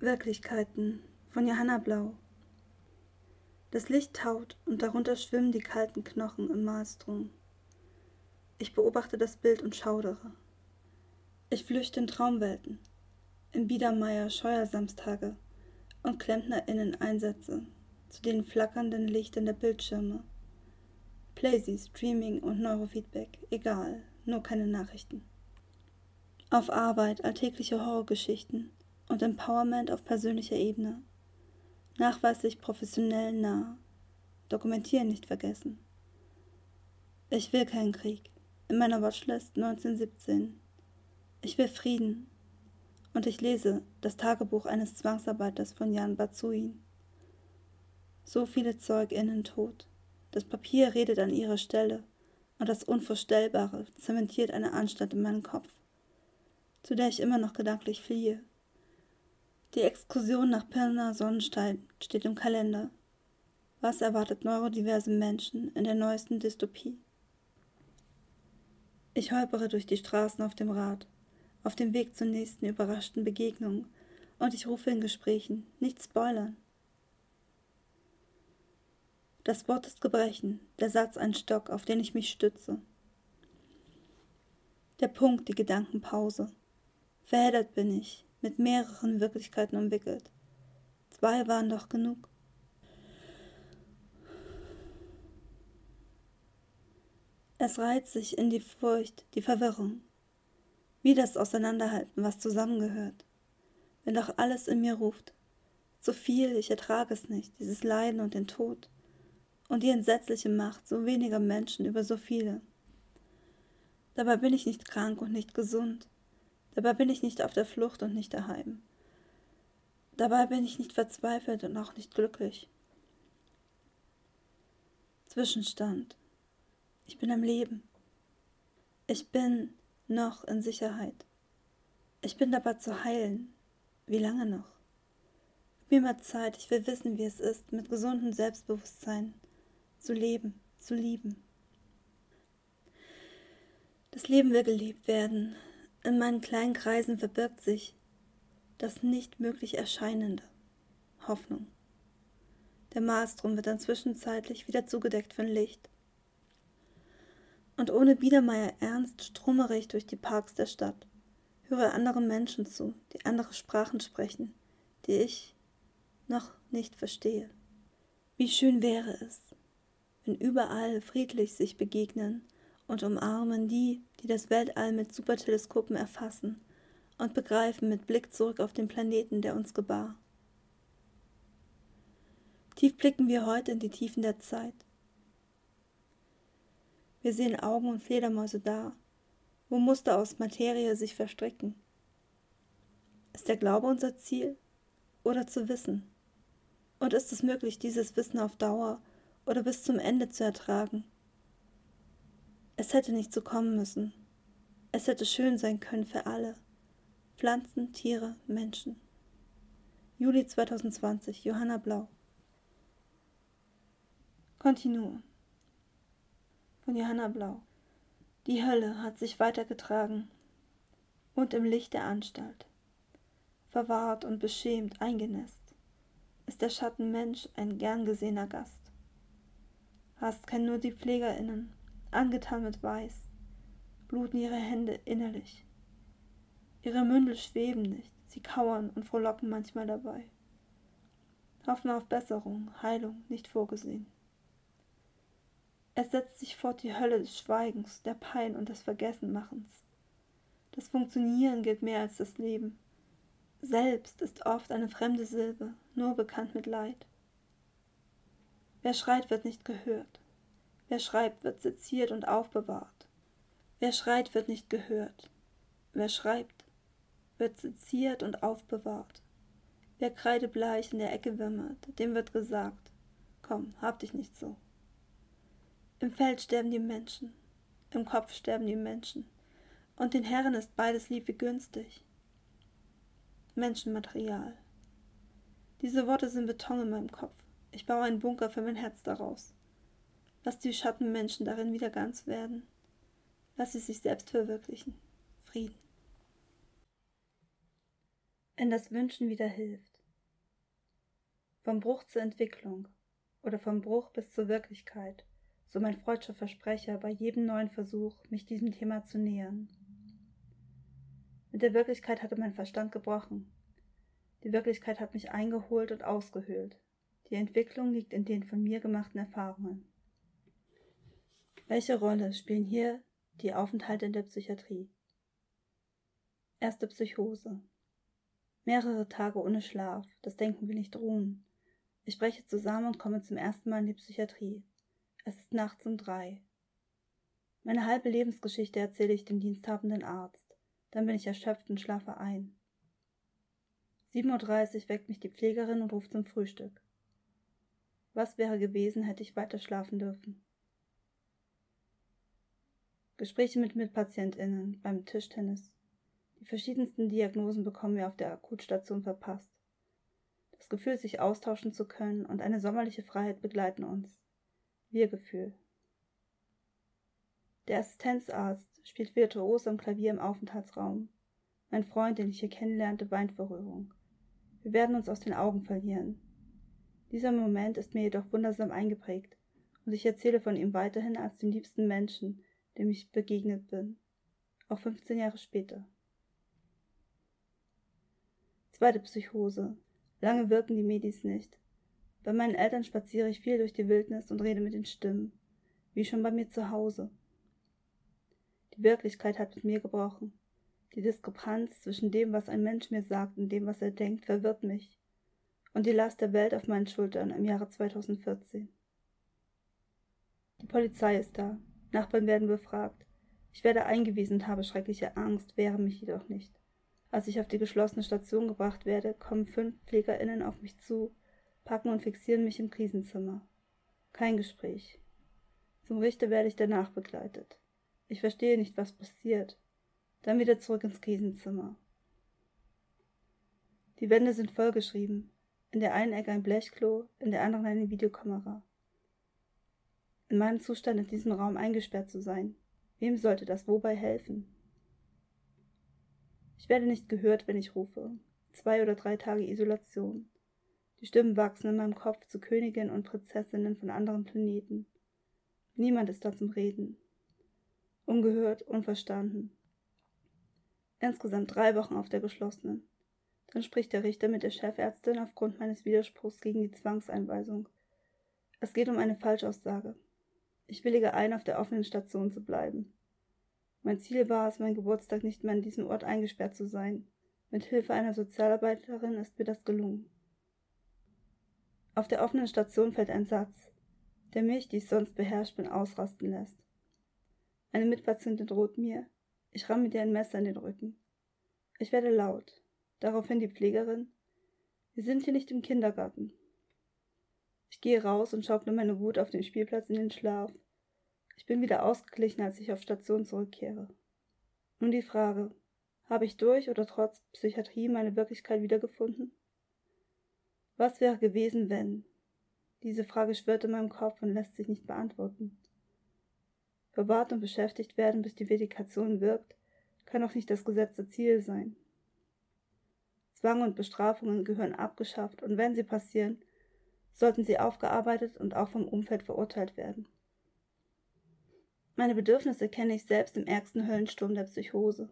Wirklichkeiten von Johanna Blau. Das Licht taut und darunter schwimmen die kalten Knochen im Maelstrom. Ich beobachte das Bild und schaudere. Ich flüchte in Traumwelten, in Biedermeier Scheuersamstage und KlempnerInnen Einsätze zu den flackernden Lichtern der Bildschirme. Playsy, Streaming und Neurofeedback, egal, nur keine Nachrichten. Auf Arbeit alltägliche Horrorgeschichten und Empowerment auf persönlicher Ebene. Nachweislich professionell nah. Dokumentieren nicht vergessen. Ich will keinen Krieg. In meiner Watchlist 1917. Ich will Frieden. Und ich lese das Tagebuch eines Zwangsarbeiters von Jan Bazuin. So viele ZeugInnen tot. Das Papier redet an ihrer Stelle und das Unvorstellbare zementiert eine Anstalt in meinem Kopf zu der ich immer noch gedanklich fliehe. Die Exkursion nach Pirna Sonnenstein steht im Kalender. Was erwartet neurodiverse Menschen in der neuesten Dystopie? Ich holpere durch die Straßen auf dem Rad, auf dem Weg zur nächsten überraschten Begegnung, und ich rufe in Gesprächen, nicht spoilern. Das Wort ist Gebrechen, der Satz ein Stock, auf den ich mich stütze. Der Punkt die Gedankenpause. Verheddert bin ich, mit mehreren Wirklichkeiten umwickelt. Zwei waren doch genug. Es reiht sich in die Furcht, die Verwirrung. Wie das Auseinanderhalten, was zusammengehört. Wenn doch alles in mir ruft. So viel, ich ertrage es nicht, dieses Leiden und den Tod. Und die entsetzliche Macht so weniger Menschen über so viele. Dabei bin ich nicht krank und nicht gesund. Dabei bin ich nicht auf der Flucht und nicht daheim. Dabei bin ich nicht verzweifelt und auch nicht glücklich. Zwischenstand. Ich bin am Leben. Ich bin noch in Sicherheit. Ich bin dabei zu heilen. Wie lange noch? Gib mir mal Zeit, ich will wissen, wie es ist, mit gesundem Selbstbewusstsein zu leben, zu lieben. Das Leben will gelebt werden, in meinen kleinen Kreisen verbirgt sich das nicht möglich Erscheinende, Hoffnung. Der Maelstrom wird dann zwischenzeitlich wieder zugedeckt von Licht. Und ohne Biedermeier ernst stromere ich durch die Parks der Stadt, höre anderen Menschen zu, die andere Sprachen sprechen, die ich noch nicht verstehe. Wie schön wäre es, wenn überall friedlich sich begegnen und umarmen die, die das Weltall mit Superteleskopen erfassen und begreifen mit Blick zurück auf den Planeten, der uns gebar. Tief blicken wir heute in die Tiefen der Zeit. Wir sehen Augen und Fledermäuse da, wo Muster aus Materie sich verstricken. Ist der Glaube unser Ziel oder zu wissen? Und ist es möglich, dieses Wissen auf Dauer oder bis zum Ende zu ertragen? Es hätte nicht so kommen müssen. Es hätte schön sein können für alle. Pflanzen, Tiere, Menschen. Juli 2020, Johanna Blau. Continue. Von Johanna Blau. Die Hölle hat sich weitergetragen und im Licht der Anstalt, verwahrt und beschämt eingenässt, ist der Schattenmensch ein gern gesehener Gast. Hast kein nur die PflegerInnen, angetan mit Weiß, bluten ihre Hände innerlich. Ihre Mündel schweben nicht, sie kauern und frohlocken manchmal dabei. Hoffen auf Besserung, Heilung nicht vorgesehen. Es setzt sich fort die Hölle des Schweigens, der Pein und des Vergessenmachens. Das Funktionieren gilt mehr als das Leben. Selbst ist oft eine fremde Silbe, nur bekannt mit Leid. Wer schreit, wird nicht gehört. Wer schreibt, wird seziert und aufbewahrt. Wer schreit, wird nicht gehört. Wer schreibt, wird seziert und aufbewahrt. Wer kreidebleich in der Ecke wimmert, dem wird gesagt, komm, hab dich nicht so. Im Feld sterben die Menschen, im Kopf sterben die Menschen, und den Herren ist beides lieb wie günstig. Menschenmaterial. Diese Worte sind Beton in meinem Kopf. Ich baue einen Bunker für mein Herz daraus. Lass die Schattenmenschen darin wieder ganz werden. Lass sie sich selbst verwirklichen. Frieden. wenn das Wünschen wieder hilft. Vom Bruch zur Entwicklung oder vom Bruch bis zur Wirklichkeit, so mein freudscher Versprecher bei jedem neuen Versuch, mich diesem Thema zu nähern. Mit der Wirklichkeit hatte mein Verstand gebrochen. Die Wirklichkeit hat mich eingeholt und ausgehöhlt. Die Entwicklung liegt in den von mir gemachten Erfahrungen. Welche Rolle spielen hier die Aufenthalte in der Psychiatrie? Erste Psychose. Mehrere Tage ohne Schlaf, das Denken will nicht ruhen. Ich breche zusammen und komme zum ersten Mal in die Psychiatrie. Es ist nachts um drei. Meine halbe Lebensgeschichte erzähle ich dem diensthabenden Arzt. Dann bin ich erschöpft und schlafe ein. 7.30 Uhr weckt mich die Pflegerin und ruft zum Frühstück. Was wäre gewesen, hätte ich weiter schlafen dürfen? Gespräche mit MitpatientInnen beim Tischtennis. Die verschiedensten Diagnosen bekommen wir auf der Akutstation verpasst. Das Gefühl, sich austauschen zu können und eine sommerliche Freiheit begleiten uns. Wir-Gefühl. Der Assistenzarzt spielt virtuos am Klavier im Aufenthaltsraum. Mein Freund, den ich hier kennenlernte, weint vor Rührung. Wir werden uns aus den Augen verlieren. Dieser Moment ist mir jedoch wundersam eingeprägt, und ich erzähle von ihm weiterhin als dem liebsten Menschen, dem ich begegnet bin, auch 15 Jahre später. Zweite Psychose. Lange wirken die Medis nicht. Bei meinen Eltern spaziere ich viel durch die Wildnis und rede mit den Stimmen, wie schon bei mir zu Hause. Die Wirklichkeit hat mit mir gebrochen. Die Diskrepanz zwischen dem, was ein Mensch mir sagt und dem, was er denkt, verwirrt mich. Und die Last der Welt auf meinen Schultern im Jahre 2014. Die Polizei ist da. Nachbarn werden befragt. Ich werde eingewiesen und habe schreckliche Angst, wehre mich jedoch nicht. Als ich auf die geschlossene Station gebracht werde, kommen fünf PflegerInnen auf mich zu, packen und fixieren mich im Krisenzimmer. Kein Gespräch. Zum Richter werde ich danach begleitet. Ich verstehe nicht, was passiert. Dann wieder zurück ins Krisenzimmer. Die Wände sind vollgeschrieben. In der einen Ecke ein Blechklo, in der anderen eine Videokamera. In meinem Zustand in diesem Raum eingesperrt zu sein, wem sollte das wobei helfen? Ich werde nicht gehört, wenn ich rufe. Zwei oder drei Tage Isolation. Die Stimmen wachsen in meinem Kopf zu Königinnen und Prinzessinnen von anderen Planeten. Niemand ist da zum Reden. Ungehört, unverstanden. Insgesamt drei Wochen auf der geschlossenen. Dann spricht der Richter mit der Chefärztin aufgrund meines Widerspruchs gegen die Zwangseinweisung. Es geht um eine Falschaussage. Ich willige ein, auf der offenen Station zu bleiben. Mein Ziel war es, mein Geburtstag nicht mehr an diesem Ort eingesperrt zu sein. Mit Hilfe einer Sozialarbeiterin ist mir das gelungen. Auf der offenen Station fällt ein Satz, der mich, die ich sonst beherrscht bin, ausrasten lässt. Eine Mitpatientin droht mir, ich ramme dir ein Messer in den Rücken. Ich werde laut. Daraufhin die Pflegerin, wir sind hier nicht im Kindergarten. Ich gehe raus und schauble meine Wut auf dem Spielplatz in den Schlaf ich bin wieder ausgeglichen, als ich auf Station zurückkehre. Nun die Frage, habe ich durch oder trotz Psychiatrie meine Wirklichkeit wiedergefunden? Was wäre gewesen, wenn? Diese Frage schwirrt in meinem Kopf und lässt sich nicht beantworten. Verwahrt und beschäftigt werden, bis die Medikation wirkt, kann auch nicht das gesetzte Ziel sein. Zwang und Bestrafungen gehören abgeschafft und wenn sie passieren, sollten sie aufgearbeitet und auch vom Umfeld verurteilt werden. Meine Bedürfnisse kenne ich selbst im ärgsten Höllensturm der Psychose.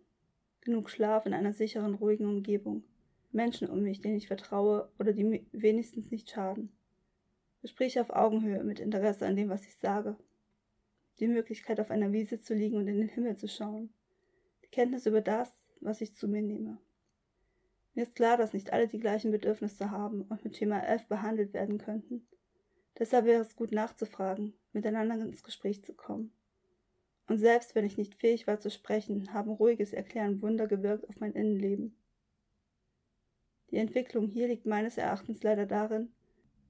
Genug Schlaf in einer sicheren, ruhigen Umgebung. Menschen um mich, denen ich vertraue oder die mir wenigstens nicht schaden. Gespräche auf Augenhöhe mit Interesse an dem, was ich sage. Die Möglichkeit, auf einer Wiese zu liegen und in den Himmel zu schauen. Die Kenntnis über das, was ich zu mir nehme. Mir ist klar, dass nicht alle die gleichen Bedürfnisse haben und mit Schema F behandelt werden könnten. Deshalb wäre es gut nachzufragen, miteinander ins Gespräch zu kommen. Und selbst wenn ich nicht fähig war zu sprechen, haben ruhiges Erklären Wunder gewirkt auf mein Innenleben. Die Entwicklung hier liegt meines Erachtens leider darin,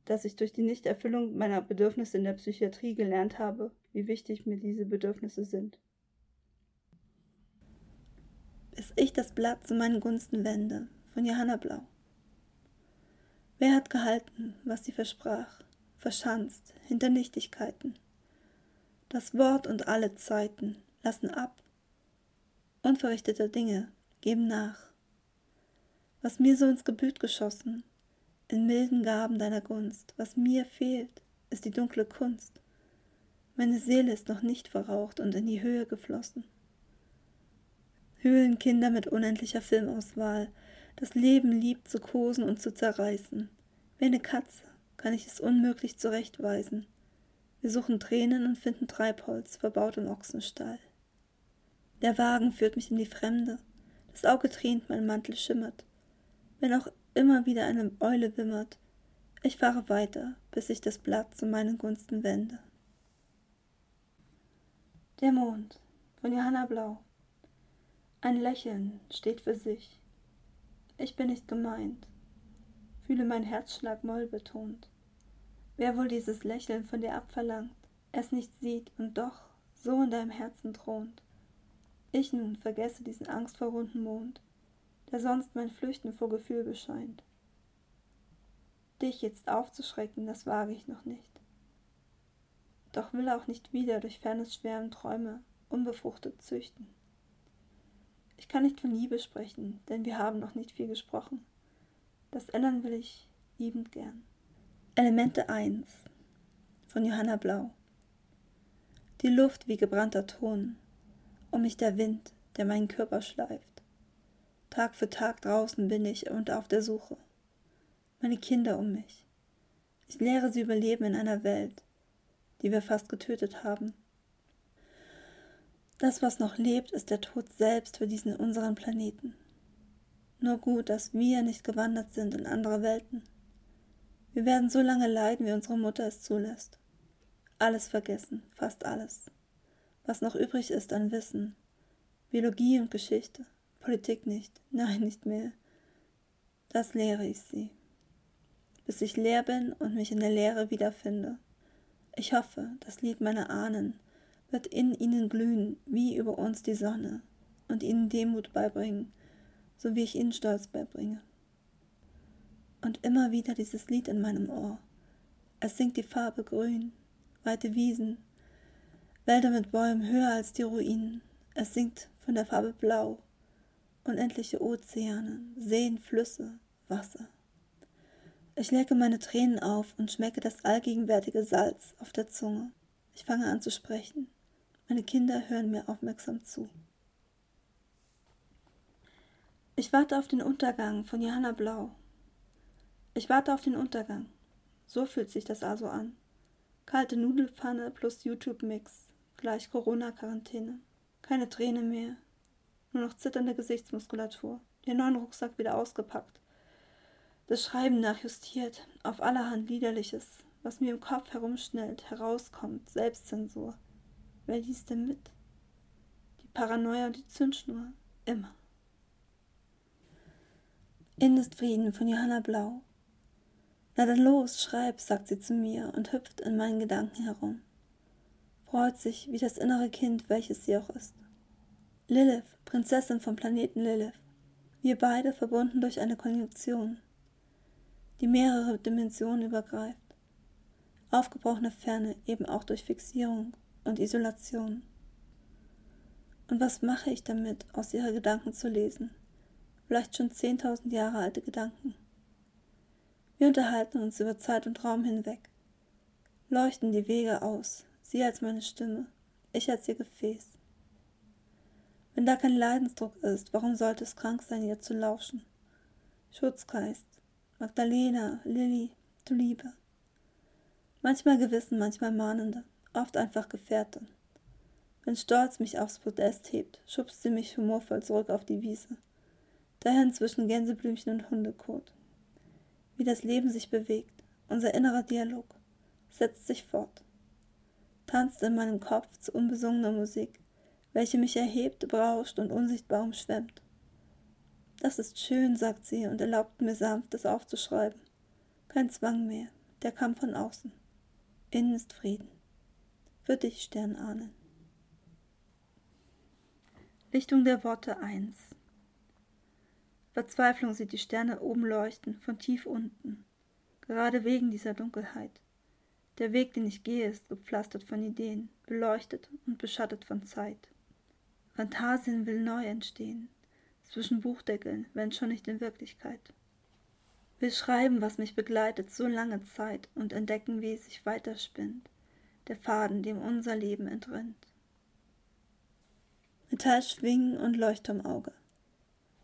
dass ich durch die Nichterfüllung meiner Bedürfnisse in der Psychiatrie gelernt habe, wie wichtig mir diese Bedürfnisse sind. Bis ich das Blatt zu meinen Gunsten wende, von Johanna Blau. Wer hat gehalten, was sie versprach, verschanzt hinter Nichtigkeiten? Das Wort und alle Zeiten lassen ab. Unverrichteter Dinge geben nach. was mir so ins Gebüt geschossen, in milden Gaben deiner Gunst, was mir fehlt, ist die dunkle Kunst. Meine Seele ist noch nicht verraucht und in die Höhe geflossen. Höhlenkinder mit unendlicher Filmauswahl, das Leben liebt zu kosen und zu zerreißen. Wie eine Katze kann ich es unmöglich zurechtweisen. Wir suchen Tränen und finden Treibholz, verbaut im Ochsenstall. Der Wagen führt mich in die Fremde, das Auge tränt, mein Mantel schimmert. Wenn auch immer wieder eine Eule wimmert, ich fahre weiter, bis ich das Blatt zu meinen Gunsten wende. Der Mond von Johanna Blau. Ein Lächeln steht für sich. Ich bin nicht gemeint, fühle mein Herzschlag moll betont. Wer wohl dieses Lächeln von dir abverlangt, es nicht sieht und doch so in deinem Herzen thront. Ich nun vergesse diesen angstverwundeten Mond, der sonst mein Flüchten vor Gefühl bescheint. Dich jetzt aufzuschrecken, das wage ich noch nicht. Doch will auch nicht wieder durch fernes Schwärmen Träume unbefruchtet züchten. Ich kann nicht von Liebe sprechen, denn wir haben noch nicht viel gesprochen. Das ändern will ich liebend gern. Elemente 1 von Johanna Blau Die Luft wie gebrannter Ton, um mich der Wind, der meinen Körper schleift. Tag für Tag draußen bin ich und auf der Suche. Meine Kinder um mich. Ich lehre sie überleben in einer Welt, die wir fast getötet haben. Das, was noch lebt, ist der Tod selbst für diesen unseren Planeten. Nur gut, dass wir nicht gewandert sind in andere Welten. Wir werden so lange leiden, wie unsere Mutter es zulässt. Alles vergessen, fast alles. Was noch übrig ist an Wissen, Biologie und Geschichte, Politik nicht, nein, nicht mehr. Das lehre ich sie. Bis ich leer bin und mich in der Leere wiederfinde. Ich hoffe, das Lied meiner Ahnen wird in ihnen glühen wie über uns die Sonne und ihnen Demut beibringen, so wie ich ihnen Stolz beibringe. Und immer wieder dieses Lied in meinem Ohr. Es singt die Farbe grün, weite Wiesen, Wälder mit Bäumen höher als die Ruinen. Es singt von der Farbe blau, unendliche Ozeane, Seen, Flüsse, Wasser. Ich lecke meine Tränen auf und schmecke das allgegenwärtige Salz auf der Zunge. Ich fange an zu sprechen. Meine Kinder hören mir aufmerksam zu. Ich warte auf den Untergang von Johanna Blau. Ich warte auf den Untergang. So fühlt sich das also an. Kalte Nudelpfanne plus YouTube-Mix, gleich Corona-Quarantäne. Keine Träne mehr, nur noch zitternde Gesichtsmuskulatur, den neuen Rucksack wieder ausgepackt. Das Schreiben nachjustiert, auf allerhand Liederliches, was mir im Kopf herumschnellt, herauskommt, Selbstzensur. Wer liest denn mit? Die Paranoia und die Zündschnur. Immer. Frieden von Johanna Blau. Na dann los, schreib, sagt sie zu mir und hüpft in meinen Gedanken herum. Freut sich wie das innere Kind, welches sie auch ist. Lilith, Prinzessin vom Planeten Lilith. Wir beide verbunden durch eine Konjunktion, die mehrere Dimensionen übergreift. Aufgebrochene Ferne eben auch durch Fixierung und Isolation. Und was mache ich damit, aus ihrer Gedanken zu lesen? Vielleicht schon zehntausend Jahre alte Gedanken. Wir unterhalten uns über Zeit und Raum hinweg, leuchten die Wege aus, sie als meine Stimme, ich als ihr Gefäß. Wenn da kein Leidensdruck ist, warum sollte es krank sein, ihr zu lauschen? Schutzgeist, Magdalena, Lilly, du Liebe. Manchmal Gewissen, manchmal Mahnende oft einfach Gefährtin. Wenn Stolz mich aufs Podest hebt, schubst sie mich humorvoll zurück auf die Wiese. Dahin zwischen Gänseblümchen und Hundekot. Wie das Leben sich bewegt, unser innerer Dialog, setzt sich fort. Tanzt in meinem Kopf zu unbesungener Musik, welche mich erhebt, berauscht und unsichtbar umschwemmt. Das ist schön, sagt sie und erlaubt mir sanft, es aufzuschreiben. Kein Zwang mehr, der kam von außen. Innen ist Frieden für dich, Sternahnen. Lichtung der Worte 1 Verzweiflung sieht die Sterne oben leuchten, von tief unten, gerade wegen dieser Dunkelheit. Der Weg, den ich gehe, ist gepflastert von Ideen, beleuchtet und beschattet von Zeit. Phantasien will neu entstehen, zwischen Buchdeckeln, wenn schon nicht in Wirklichkeit. Will schreiben, was mich begleitet so lange Zeit und entdecken, wie es sich weiterspinnt, der Faden, dem unser Leben entrinnt. Metallschwingen und Leuchtturmauge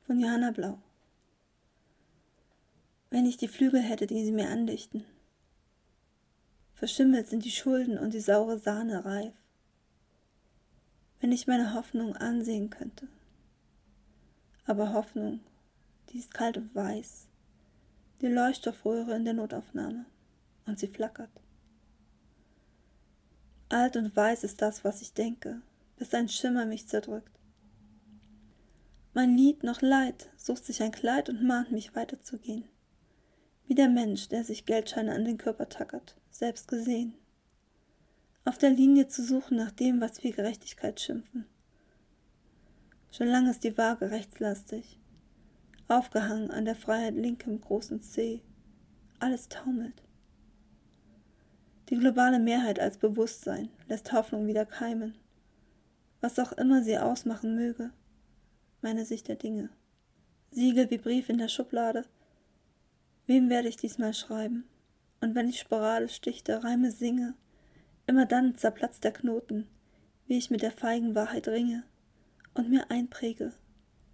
von Johanna Blau. Wenn ich die Flügel hätte, die sie mir andichten. Verschimmelt sind die Schulden und die saure Sahne reif. Wenn ich meine Hoffnung ansehen könnte. Aber Hoffnung, die ist kalt und weiß, die Leuchtstoffröhre in der Notaufnahme, und sie flackert. Alt und weiß ist das, was ich denke, bis ein Schimmer mich zerdrückt. Mein Lied noch Leid sucht sich ein Kleid und mahnt mich weiterzugehen. Wie der Mensch, der sich Geldscheine an den Körper tackert, selbst gesehen. Auf der Linie zu suchen nach dem, was wir Gerechtigkeit schimpfen. Schon lange ist die Waage rechtslastig, aufgehangen an der Freiheit linkem großen C. Alles taumelt. Die globale Mehrheit als Bewusstsein lässt Hoffnung wieder keimen. Was auch immer sie ausmachen möge, meine Sicht der Dinge. Siegel wie Brief in der Schublade. Wem werde ich diesmal schreiben? Und wenn ich sporadisch dichte, Reime singe, immer dann zerplatzt der Knoten, wie ich mit der feigen Wahrheit ringe und mir einpräge,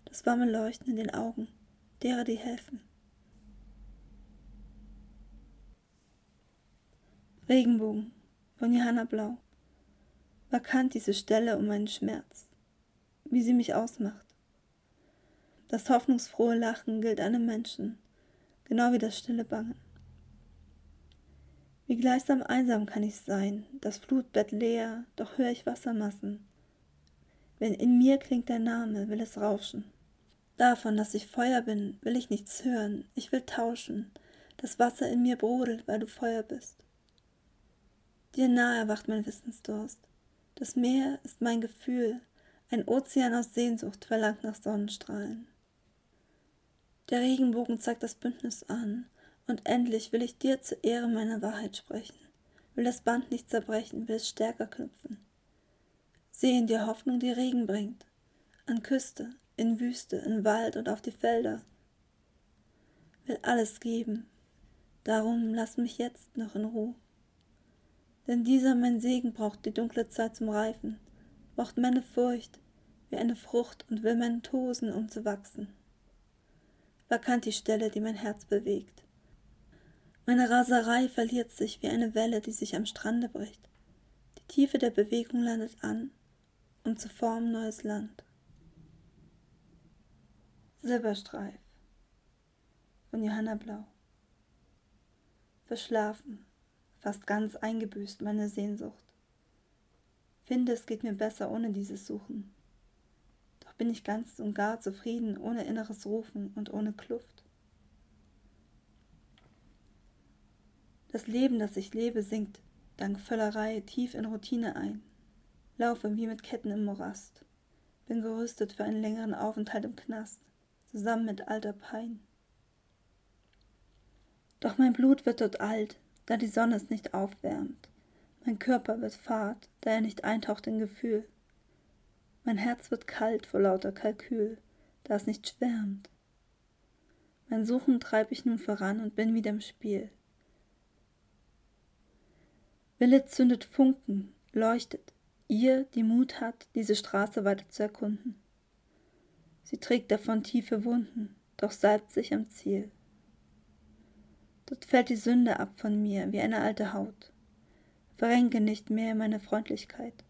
das warme Leuchten in den Augen derer, die helfen. Regenbogen von Johanna Blau. Vakant diese Stelle um meinen Schmerz, wie sie mich ausmacht. Das hoffnungsfrohe Lachen gilt einem Menschen, genau wie das stille Bangen. Wie gleichsam einsam kann ich sein, das Flutbett leer, doch höre ich Wassermassen. Wenn in mir klingt dein Name, will es rauschen. Davon, dass ich Feuer bin, will ich nichts hören, ich will tauschen. Das Wasser in mir brodelt, weil du Feuer bist. Dir nahe erwacht mein Wissensdurst. Das Meer ist mein Gefühl, ein Ozean aus Sehnsucht verlangt nach Sonnenstrahlen. Der Regenbogen zeigt das Bündnis an, und endlich will ich dir zur Ehre meiner Wahrheit sprechen, will das Band nicht zerbrechen, will es stärker knüpfen. Seh in dir Hoffnung, die Regen bringt, an Küste, in Wüste, in Wald und auf die Felder. Will alles geben, darum lass mich jetzt noch in Ruhe. Denn dieser mein Segen braucht die dunkle Zeit zum Reifen, braucht meine Furcht wie eine Frucht und will meinen Tosen, um zu wachsen vakant die Stelle, die mein Herz bewegt. Meine Raserei verliert sich wie eine Welle, die sich am Strande bricht. Die Tiefe der Bewegung landet an, um zu formen neues Land. Silberstreif von Johanna Blau. Verschlafen, fast ganz eingebüßt meine Sehnsucht. Finde, es geht mir besser ohne dieses Suchen bin ich ganz und gar zufrieden, ohne inneres Rufen und ohne Kluft. Das Leben, das ich lebe, sinkt dank Völlerei tief in Routine ein, laufe wie mit Ketten im Morast, bin gerüstet für einen längeren Aufenthalt im Knast, zusammen mit alter Pein. Doch mein Blut wird dort alt, da die Sonne es nicht aufwärmt, mein Körper wird fad, da er nicht eintaucht in Gefühl, mein Herz wird kalt vor lauter Kalkül, da es nicht schwärmt. Mein Suchen treib ich nun voran und bin wieder im Spiel. Wille zündet Funken, leuchtet, ihr, die Mut hat, diese Straße weiter zu erkunden. Sie trägt davon tiefe Wunden, doch salbt sich am Ziel. Dort fällt die Sünde ab von mir wie eine alte Haut. Verrenke nicht mehr meine Freundlichkeit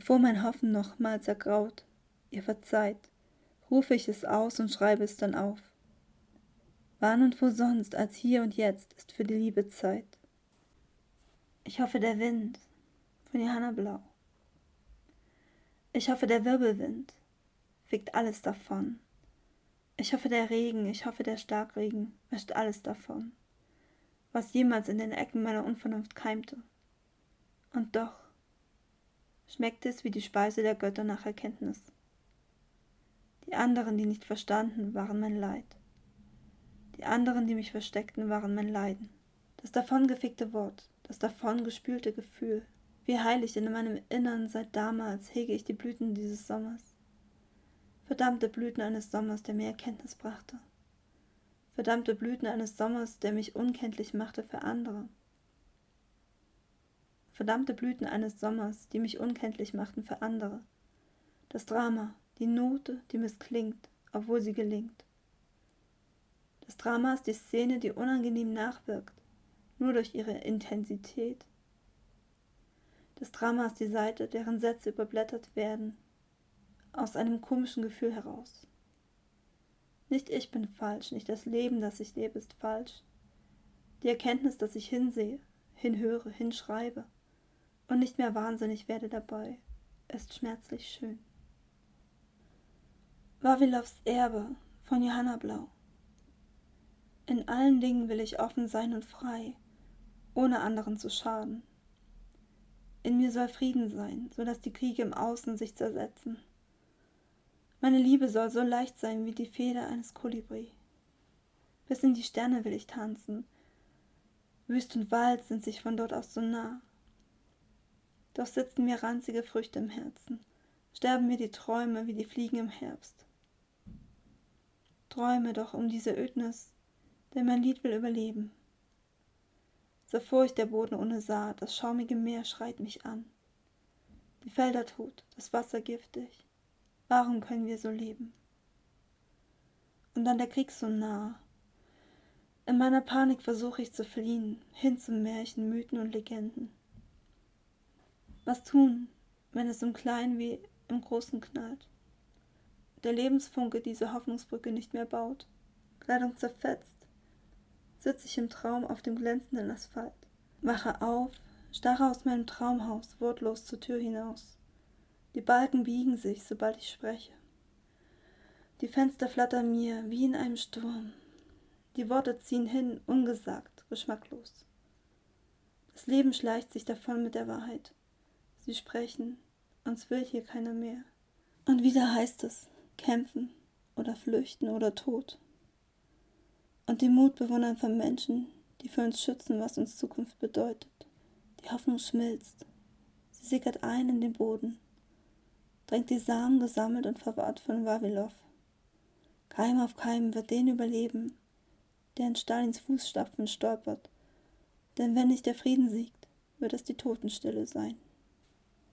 bevor mein Hoffen nochmals ergraut, ihr verzeiht, rufe ich es aus und schreibe es dann auf. Wann und wo sonst als hier und jetzt ist für die Liebe Zeit. Ich hoffe der Wind von Johanna Blau. Ich hoffe der Wirbelwind fegt alles davon. Ich hoffe der Regen, ich hoffe der Starkregen wäscht alles davon, was jemals in den Ecken meiner Unvernunft keimte. Und doch, schmeckte es wie die Speise der Götter nach Erkenntnis. Die anderen, die nicht verstanden, waren mein Leid. Die anderen, die mich versteckten, waren mein Leiden. Das davongefickte Wort, das davongespülte Gefühl, wie heilig in meinem Innern seit damals hege ich die Blüten dieses Sommers. Verdammte Blüten eines Sommers, der mir Erkenntnis brachte. Verdammte Blüten eines Sommers, der mich unkenntlich machte für andere. Verdammte Blüten eines Sommers, die mich unkenntlich machten für andere. Das Drama, die Note, die missklingt, obwohl sie gelingt. Das Drama ist die Szene, die unangenehm nachwirkt, nur durch ihre Intensität. Das Drama ist die Seite, deren Sätze überblättert werden, aus einem komischen Gefühl heraus. Nicht ich bin falsch, nicht das Leben, das ich lebe, ist falsch. Die Erkenntnis, dass ich hinsehe, hinhöre, hinschreibe und nicht mehr wahnsinnig werde dabei, ist schmerzlich schön. Wawilows Erbe von Johanna Blau In allen Dingen will ich offen sein und frei, ohne anderen zu schaden. In mir soll Frieden sein, so dass die Kriege im Außen sich zersetzen. Meine Liebe soll so leicht sein wie die Feder eines Kolibri. Bis in die Sterne will ich tanzen. Wüst und Wald sind sich von dort aus so nah. Doch sitzen mir ranzige Früchte im Herzen, sterben mir die Träume wie die Fliegen im Herbst. Träume doch um diese Ödnis, denn mein Lied will überleben. So furcht der Boden ohne Saat, das schaumige Meer schreit mich an. Die Felder tot, das Wasser giftig. Warum können wir so leben? Und dann der Krieg so nah. In meiner Panik versuche ich zu fliehen, hin zu Märchen, Mythen und Legenden. Was tun, wenn es im Kleinen wie im Großen knallt? Der Lebensfunke diese Hoffnungsbrücke nicht mehr baut, Kleidung zerfetzt, sitze ich im Traum auf dem glänzenden Asphalt, wache auf, starre aus meinem Traumhaus wortlos zur Tür hinaus. Die Balken biegen sich, sobald ich spreche. Die Fenster flattern mir wie in einem Sturm. Die Worte ziehen hin, ungesagt, geschmacklos. Das Leben schleicht sich davon mit der Wahrheit. Sie sprechen, uns will hier keiner mehr. Und wieder heißt es, kämpfen oder flüchten oder Tod. Und den Mut bewundern von Menschen, die für uns schützen, was uns Zukunft bedeutet. Die Hoffnung schmilzt. Sie sickert ein in den Boden drängt die Samen gesammelt und verwahrt von Wawilow. Keim auf Keim wird den überleben, der in Stalins Fußstapfen stolpert, denn wenn nicht der Frieden siegt, wird es die Totenstille sein.